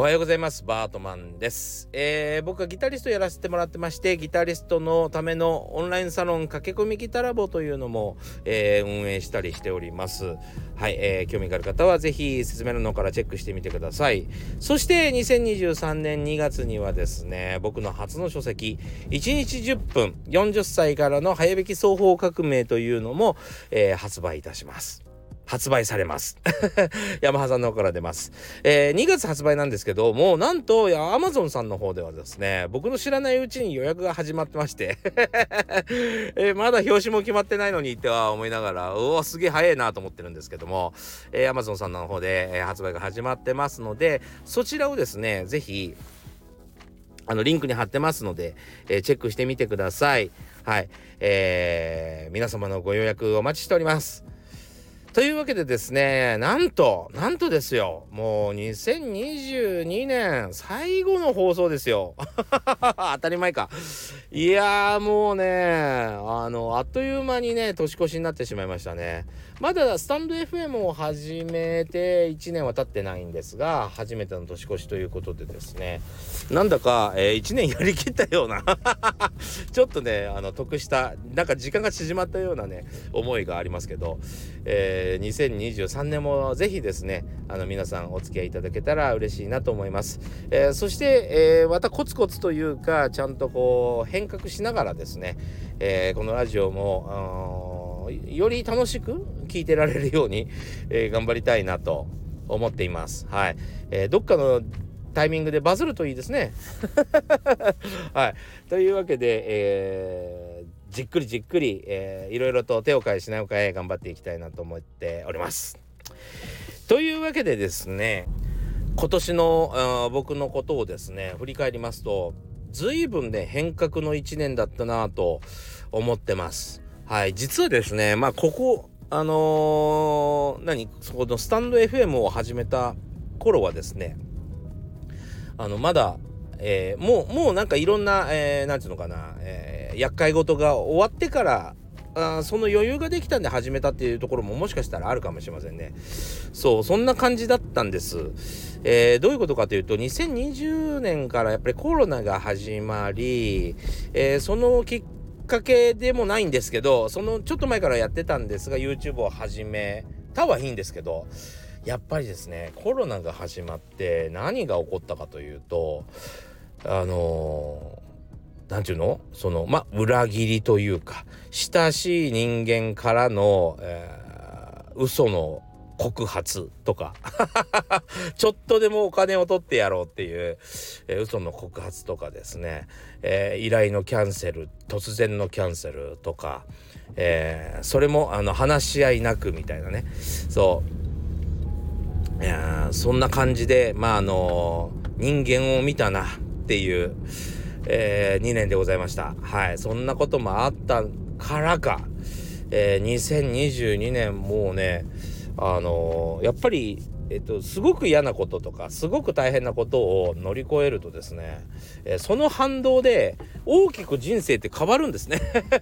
おはようございます。バートマンです、えー、僕はギタリストやらせてもらってまして、ギタリストのためのオンラインサロン駆け込みギタラボというのも、えー、運営したりしております。はい、えー、興味がある方はぜひ説明の方からチェックしてみてください。そして2023年2月にはですね、僕の初の書籍、1日10分40歳からの早弾き双方革命というのも、えー、発売いたします。発売されます。ヤマハさんの方から出ます。えー、2月発売なんですけど、もうなんと、アマゾンさんの方ではですね、僕の知らないうちに予約が始まってまして えー、まだ表紙も決まってないのにっては思いながら、うお、すげえ早いなと思ってるんですけども、えー、アマゾンさんの方で、えー、発売が始まってますので、そちらをですね、ぜひ、あの、リンクに貼ってますので、えー、チェックしてみてください。はい。えー、皆様のご予約お待ちしております。というわけでですね、なんと、なんとですよ、もう2022年最後の放送ですよ。当たり前か。いやーもうね、あの、あっという間にね、年越しになってしまいましたね。まだスタンド FM を始めて1年は経ってないんですが、初めての年越しということでですね、なんだか、えー、1年やりきったような ちょっとね、あの、得した、なんか時間が縮まったようなね、思いがありますけど、えー、2023年もぜひですね、あの、皆さんお付き合いいただけたら嬉しいなと思います。えー、そして、えまたコツコツというか、ちゃんとこう、変革しながらですね、えこのラジオも、より楽しく聞いてられるように、え、頑張りたいなと思っています。はい。えー、どっかのタイミングでバズるといいですね。はい。というわけで、えー、じっくりじっくり、えー、いろいろと手を変え品を変え頑張っていきたいなと思っております。というわけでですね今年の僕のことをですね振り返りますと随分ね変革の1年だったなと思ってます。はい、実はですね、まあ、ここ、あのー、何、そこのスタンド FM を始めた頃はですね、あの、まだ、えー、もう、もうなんかいろんな、えー、なんていうのかな、えー、厄介事が終わってから、あその余裕ができたんで始めたっていうところももしかしたらあるかもしれませんね。そう、そんな感じだったんです。えー、どういうことかというと、2020年からやっぱりコロナが始まり、えー、そのきっかけでもないんですけど、そのちょっと前からやってたんですが、YouTube を始めたはいいんですけど、やっぱりですね、コロナが始まって何が起こったかというと、あの何て言うの？その、まあ、裏切りというか、親しい人間からの、えー、嘘の告発とか。ちょっとでもお金を取ってやろうっていう、えー、嘘の告発とかですね、えー、依頼のキャンセル突然のキャンセルとか、えー、それもあの話し合いなくみたいなね。そう。いやそんな感じでまああの人間を見たな。っていう、えー、2年でございました。はい。そんなこともあったからか、えー、2022年もうねあのー、やっぱりえっと、すごく嫌なこととかすごく大変なことを乗り越えるとですね、えー、その反動で大きく人生って変わるんですね。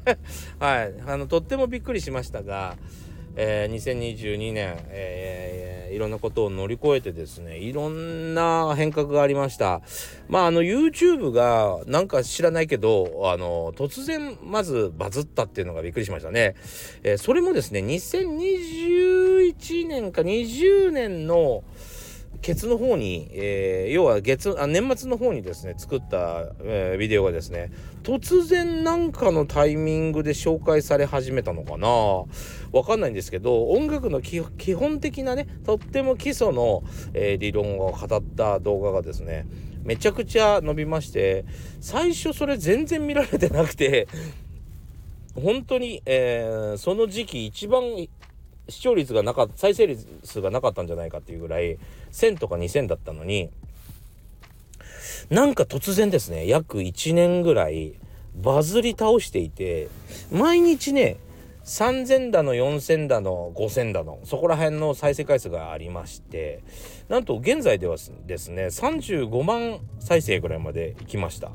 はい。あのとってもびっくりしましたが、えー、2022年、えー、いろんなことを乗り越えてですねいろんな変革がありました。まああの YouTube がなんか知らないけどあの突然まずバズったっていうのがびっくりしましたね、えー、それもですね2021年か20年のケツの方に、えー、要は月あ年末の方にですね作った、えー、ビデオがですね突然なんかのタイミングで紹介され始めたのかな。わかんないんですけど音楽の基本的なねとっても基礎の、えー、理論を語った動画がですねめちゃくちゃ伸びまして最初それ全然見られてなくて本当に、えー、その時期一番視聴率がなかった再生率がなかったんじゃないかっていうぐらい1000とか2000だったのになんか突然ですね約1年ぐらいバズり倒していて毎日ね3000だの4000だの5000だのそこら辺の再生回数がありましてなんと現在ではですね35万再生ぐらいまで行きました。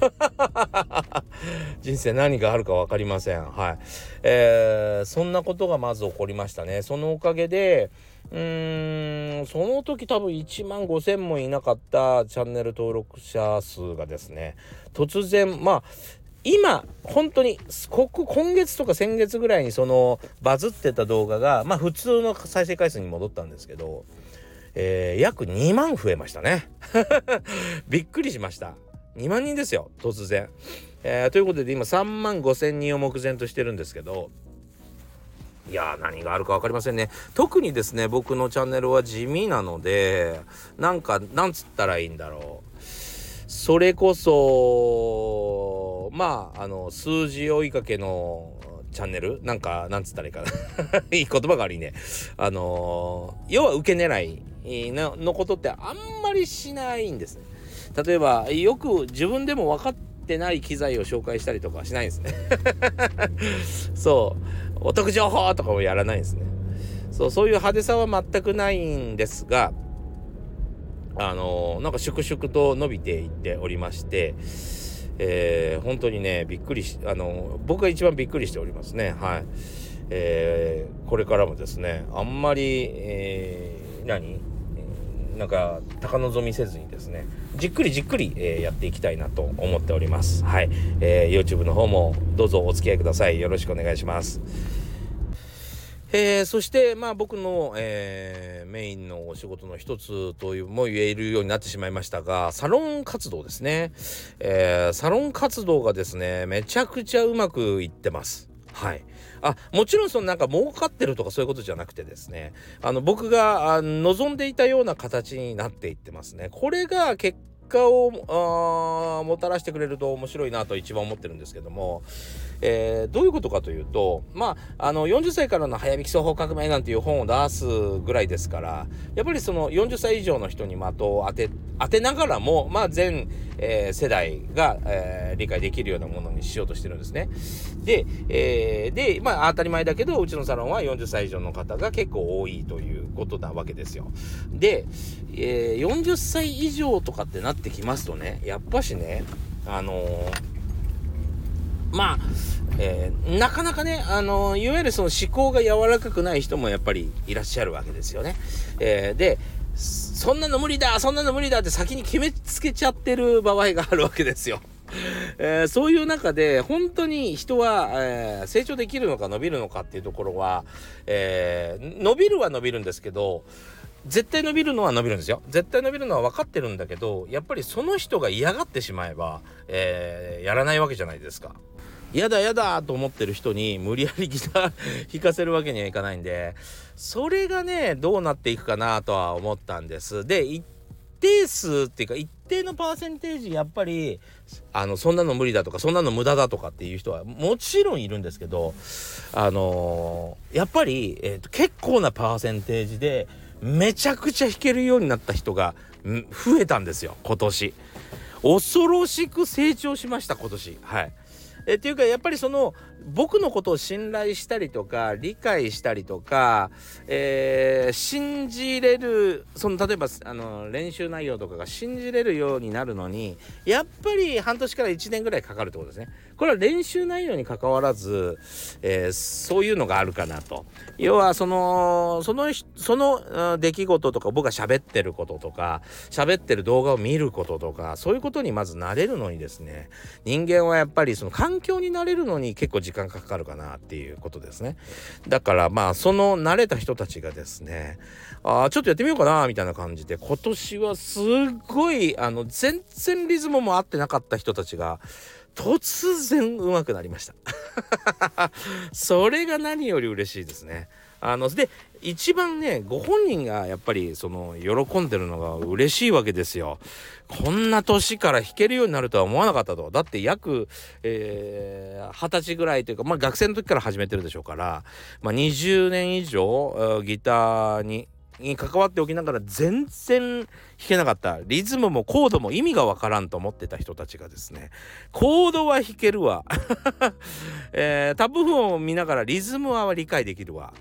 人生何があるか分かりません。はい。えー、そんなことがまず起こりましたね。そのおかげでうーんその時多分1万5,000もいなかったチャンネル登録者数がですね突然まあ今本当にここ今月とか先月ぐらいにそのバズってた動画がまあ普通の再生回数に戻ったんですけど、えー、約2万増えましたね。びっくりしました。2万人ですよ突然、えー、ということで今3万5千人を目前としてるんですけど。いや何があるか分かりませんね。特にですね僕のチャンネルは地味なのでなんかなんつったらいいんだろう。それこそまああの数字追いかけのチャンネル？なんかなんつったらいいかな。いい言葉が悪いね。あの要は受け狙いののことってあんまりしないんですね。例えばよく自分でも分かってない機材を紹介したりとかしないんですね。そう。お得情報とかもやらないんですね。そうそういう派手さは全くないんですがあの、なんか粛々と伸びていっておりまして、えー、本当にねびっくりしあの、僕が一番びっくりしておりますね。はい、えー、これからもですねあんまり、えー、何？なんか高望みせずにですねじっくりじっくり、えー、やっていきたいなと思っております。はい、えー、YouTube の方もどうぞお付き合いください。よろしくお願いします。えー、そしてまあ僕の、えー、メインのお仕事の一つというも言えるようになってしまいましたがサロン活動ですね、えー、サロン活動がですねめちゃくちゃうまくいってます。はい。あもちろんそのなんか儲かってるとかそういうことじゃなくてですねあの僕が望んでいたような形になっていってますね。これが結果をもたらしてくれると面白いなと一番思ってるんですけどもえー、どういうことかというとまああの40歳からの早引き双方革命なんていう本を出すぐらいですからやっぱりその40歳以上の人に的を当て当てながらもまあ全、えー、世代が、えー、理解できるようなものにしようとしてるんですね。で、えー、でまあ当たり前だけどうちのサロンは40歳以上の方が結構多いということなわけですよ。で、えー、40歳以上とかってなってきますとねやっぱしねあのーまあ、えー、なかなかね、あのいわゆるその思考が柔らかくない人もやっぱりいらっしゃるわけですよね。えー、で、そんなの無理だそんなの無理だって先に決めつけちゃってる場合があるわけですよ。えー、そういう中で本当に人は、えー、成長できるのか伸びるのかっていうところは、えー、伸びるは伸びるんですけど絶対伸びるのは伸びるんですよ絶対伸びるのは分かってるんだけどやっぱりその人が嫌がってしまえば、えやらないわけじゃないですか。やだやだと思ってる人に無理やりギター 弾かせるわけにはいかないんでそれがねどうなっていくかなとは思ったんですで一定数っていうか一定のパーセンテージやっぱりあのそんなの無理だとかそんなの無駄だとかっていう人はもちろんいるんですけどあのー、やっぱり、えーと、結構なパーセンテージでめちゃくちゃ弾けるようになった人が増えたんですよ今年恐ろしく成長しました今年はい。えっていうかやっぱりその僕のことを信頼したりとか理解したりとか、えー、信じれるその例えばあの練習内容とかが信じれるようになるのにやっぱり半年から1年ぐらいかかるってことですね。これは練習内容にかかわらず、えー、そういうのがあるかなと。要はそのそのその出来事とか僕が喋ってることとか喋ってる動画を見ることとかそういうことにまず慣れるのにですね人間はやっぱりその環境に慣れるのに結構時間かかるかなっていうことですね。だからまあその慣れた人たちがですねあちょっとやってみようかなみたいな感じで今年はすっごいあの全然リズムも合ってなかった人たちが突然上手くなりました それが何より嬉しいですね。あので一番ねご本人がやっぱりその喜んでるのが嬉しいわけですよ。こんな年から弾けるようになるとは思わなかったと。だって約、えー、歳ぐらいというか、まあ学生の時から始めてるでしょうから、まあ20年以上ギターにに関わっておきながら全然弾けなかったリズムもコードも意味がわからんと思ってた人たちがですねコードは弾けるわ、えー、タブ譜を見ながらリズムは理解できるわ、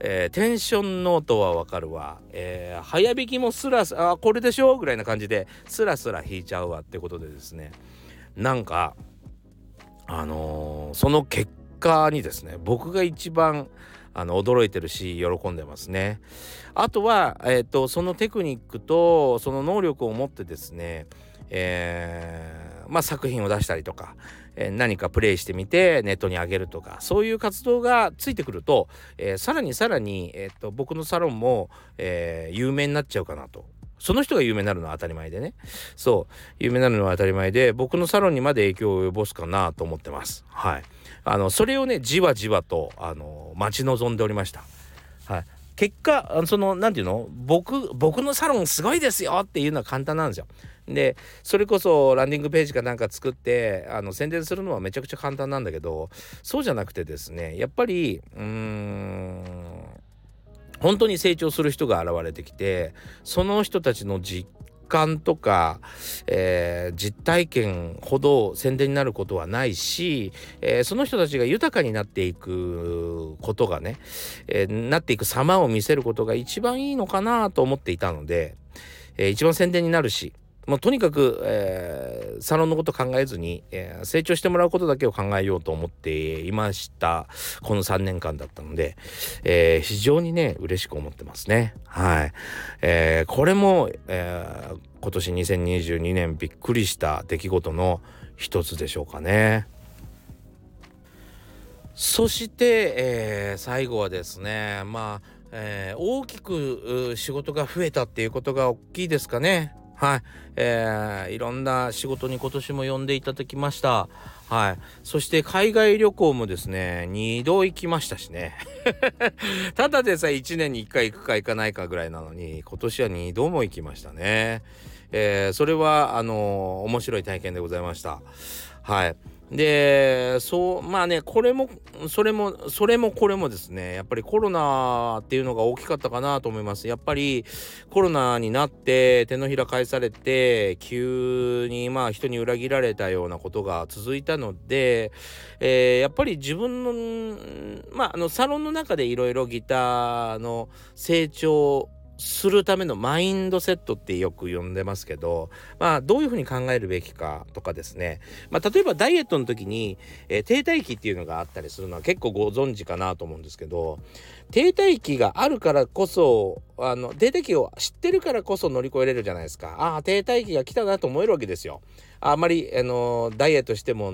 えー、テンションノートはわかるわ、えー、早弾きもスラスあこれでしょぐらいな感じでスラスラ弾いちゃうわってことでですね。なんかあのー、その結果にですね僕が一番あの驚いてるし喜んでますね。あとは、えーと、そのテクニックとその能力を持ってですね、えー、まあ、作品を出したりとか、えー、何かプレイしてみてネットに上げるとかそういう活動がついてくると、えー、さらにさらに、えーと、僕のサロンも、え有名になっちゃうかなとその人が有名になるのは当たり前でね。そう。有名になるのは当たり前で、僕のサロンにまで影響を及ぼすかなと思ってます。はい。あの、それをね、じわじわと、あの、待ち望んでおりました。はい。結果、その、何て言うの？僕、僕のサロンすごいですよっていうのは簡単なんですよ。で、それこそランディングページかなんか作って、あの、宣伝するのはめちゃくちゃ簡単なんだけど、そうじゃなくてですね、やっぱり、うーん、本当に成長する人が現れてきてその人たちの実感とか、えー、実体験ほど宣伝になることはないし、えー、その人たちが豊かになっていくことがね、えー、なっていく様を見せることが一番いいのかなと思っていたので、え一番宣伝になるしもうとにかく、えー、サロンのこと考えずに、えー、成長してもらうことだけを考えようと思っていました。この3年間だったので、えー、非常にね嬉しく思ってますね。はい、えー、これも、えー、今年2022年びっくりした出来事の一つでしょうかね。そして、えー、最後はですねまあ、えー、大きく仕事が増えたっていうことが大きいですかね。はい、えー、いろんな仕事に今年も呼んでいただきました。はい。そして海外旅行もですね、2度行きましたしね。ただでさえ1年に1回行くか行かないかぐらいなのに、今年は2度も行きましたね。えー、それは、あのー、面白い体験でございました。はい。でそうまあねこれもそれもそれもこれもですねやっぱりコロナっていうのが大きかったかなと思います。やっぱりコロナになって手のひら返されて急にまあ人に裏切られたようなことが続いたので、えー、やっぱり自分のまああのサロンの中でいろいろギターの成長するためのマインドセットってよく呼んでますけど、まあ、どういうふうに考えるべきかとかですね、まあ、例えばダイエットの時に、えー、停滞期っていうのがあったりするのは結構ご存知かなと思うんですけど停滞期があるからこそあの停滞期を知ってるからこそ乗り越えれるじゃないですか。ああ停滞期が来たなと思えるわけですよ。あんまりあのダイエットしても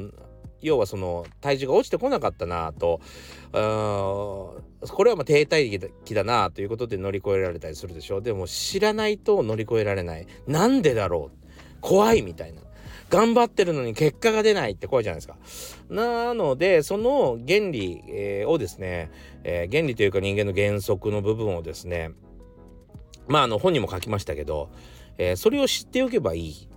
要はその体重が落ちてこなかったなとこれはま停滞期だなということで乗り越えられたりするでしょう。でも知らないと乗り越えられない。なんでだろう。怖いみたいな。頑張ってるのに結果が出ないって怖いじゃないですか。なのでその原理、をですね、えー、原理というか人間の原則の部分をですねまああの本にも書きましたけど、えー、それを知っておけばいい。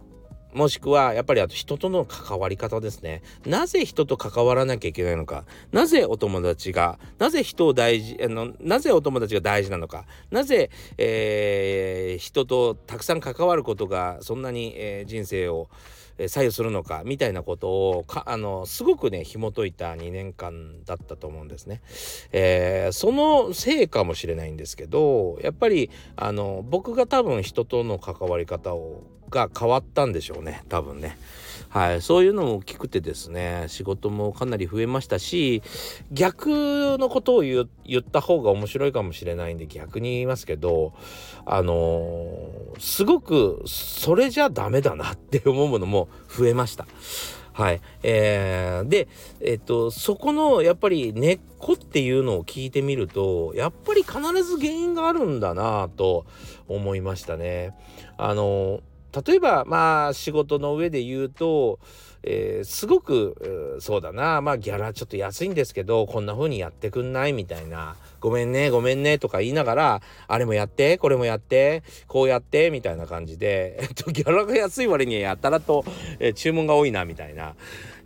もしくはやっぱりあと人との関わり方ですね。なぜ人と関わらなきゃいけないのか。なぜお友達がなぜ人を大事あのなぜお友達が大事なのか。なぜ、えー、人とたくさん関わることがそんなに、えー、人生を左右するのか。みたいなことをかあのすごくね紐解いた2年間だったと思うんですね。えー、そのせいかもしれないんですけどやっぱりあの僕が多分人との関わり方をが変わったんでしょうね多分ね。はい、そういうのも大きくてですね仕事もかなり増えましたし逆のことを言った方が面白いかもしれないんで逆に言いますけどあのー、すごくそれじゃダメだなって思うものも増えました。はい。えー、で、えっと、そこのやっぱり根っこっていうのを聞いてみると、やっぱり必ず原因があるんだなと思いましたね。あのー例えばまあ仕事の上で言うと、えー、すごくそうだな。まあギャラちょっと安いんですけどこんな風にやってくんないみたいな。ごめんねごめんねとか言いながらあれもやってこれもやってこうやってみたいな感じで、えっと、ギャラが安い割にはやたらと、えー、注文が多いなみたいな、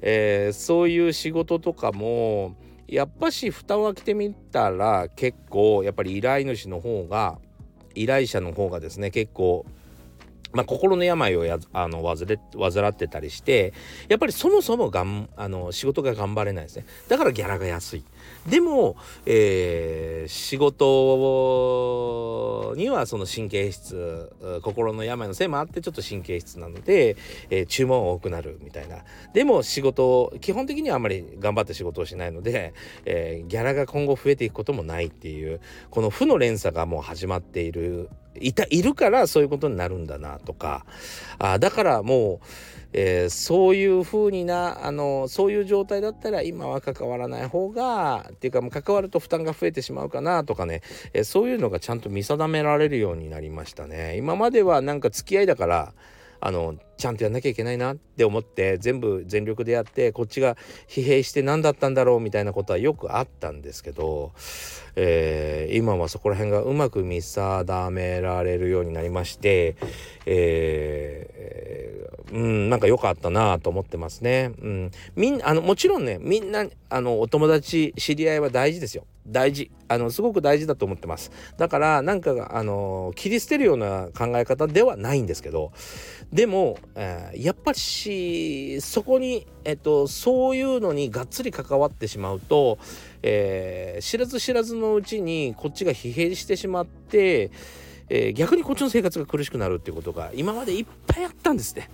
えー、そういう仕事とかもやっぱし蓋を開けてみたら結構やっぱり依頼主の方が依頼者の方がですね結構まあ、心の病をやあの患れ患ってたりしてやっぱりそもそもがんあの仕事が頑張れないですね。だからギャラが安い。でも、えー、仕事にはその神経質心の病のせいもあってちょっと神経質なので、えー、注文多くなるみたいな。でも仕事基本的にはあんまり頑張って仕事をしないので、えー、ギャラが今後増えていくこともないっていうこの負の連鎖がもう始まっているいたいるからそういうことになるんだなとかあだからもう、えー、そういうふうになあのそういう状態だったら今は関わらない方がっていうかもう関わると負担が増えてしまうかなとかね、えー、そういうのがちゃんと見定められるようになりましたね。今まではなんか付き合いだからあのちゃんとやんなきゃいけないなって思って全部全力でやってこっちが疲弊して何だったんだろうみたいなことはよくあったんですけど、えー、今はそこら辺がうまく見定められるようになりまして、えー、うんなんか良かったなと思ってますね。うん、みんあのもちろんねみんなあのお友達知り合いは大事ですよ。大事あのすごく大事だと思ってますだからなんかあの切り捨てるような考え方ではないんですけどでも、えー、やっぱりそこに、えっと、そういうのにがっつり関わってしまうと、えー、知らず知らずのうちにこっちが疲弊してしまって、えー、逆にこっちの生活が苦しくなるっていうことが今までいっぱいあったんですね。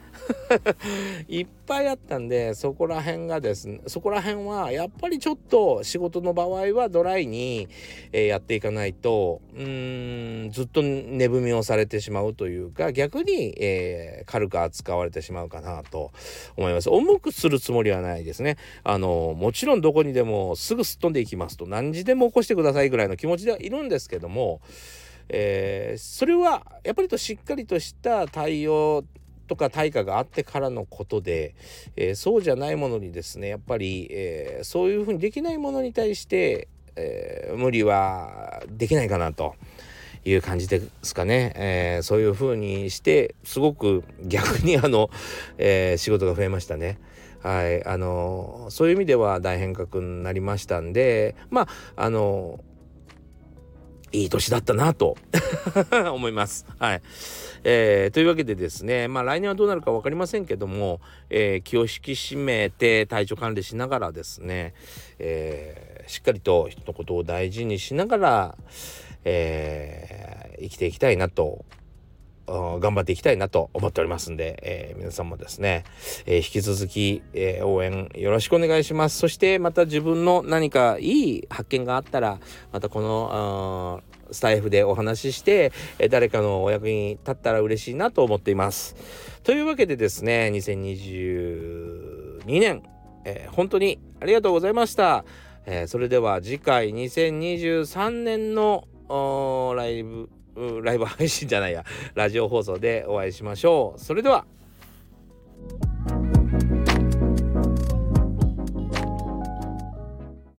いっぱいあったんでそこら辺がですねそこら辺はやっぱりちょっと仕事の場合はドライに、え、やっていかないとうーんずっと値踏みをされてしまうというか逆に、えー、軽く扱われてしまうかなと思います。重くするつもりはないですね。あのもちろんどこにでもすぐすっ飛んでいきますと何時でも起こしてくださいぐらいの気持ちではいるんですけどもえー、それはやっぱりとしっかりとした対応とか対価があってからのことで、えー、そうじゃないものにですねやっぱり、えー、そういうふうにできないものに対して、えー、無理はできないかなと。いう感じですかね、えそういうふうにしてすごく逆にあの、え仕事が増えましたね。はい、あのそういう意味では大変革になりましたんでまああのいい年だったなと 思います。はい。えー、というわけでですね、まあ来年はどうなるか分かりませんけども、えー、気を引き締めて体調管理しながらですね、えー、しっかりと人のことを大事にしながら、え生きていきたいなと頑張っていきたいなと思っておりますんで、えー、皆さんもですね、えー、引き続き、えー、応援よろしくお願いします。そしてまた自分の何かいい発見があったら、またこのスタイフでお話しして、え誰かのお役に立ったら嬉しいなと思っています。というわけでですね、2022年、え本当にありがとうございました。えそれでは次回2023年のライブライブ配信じゃないや。ラジオ放送でお会いしましょう。それでは。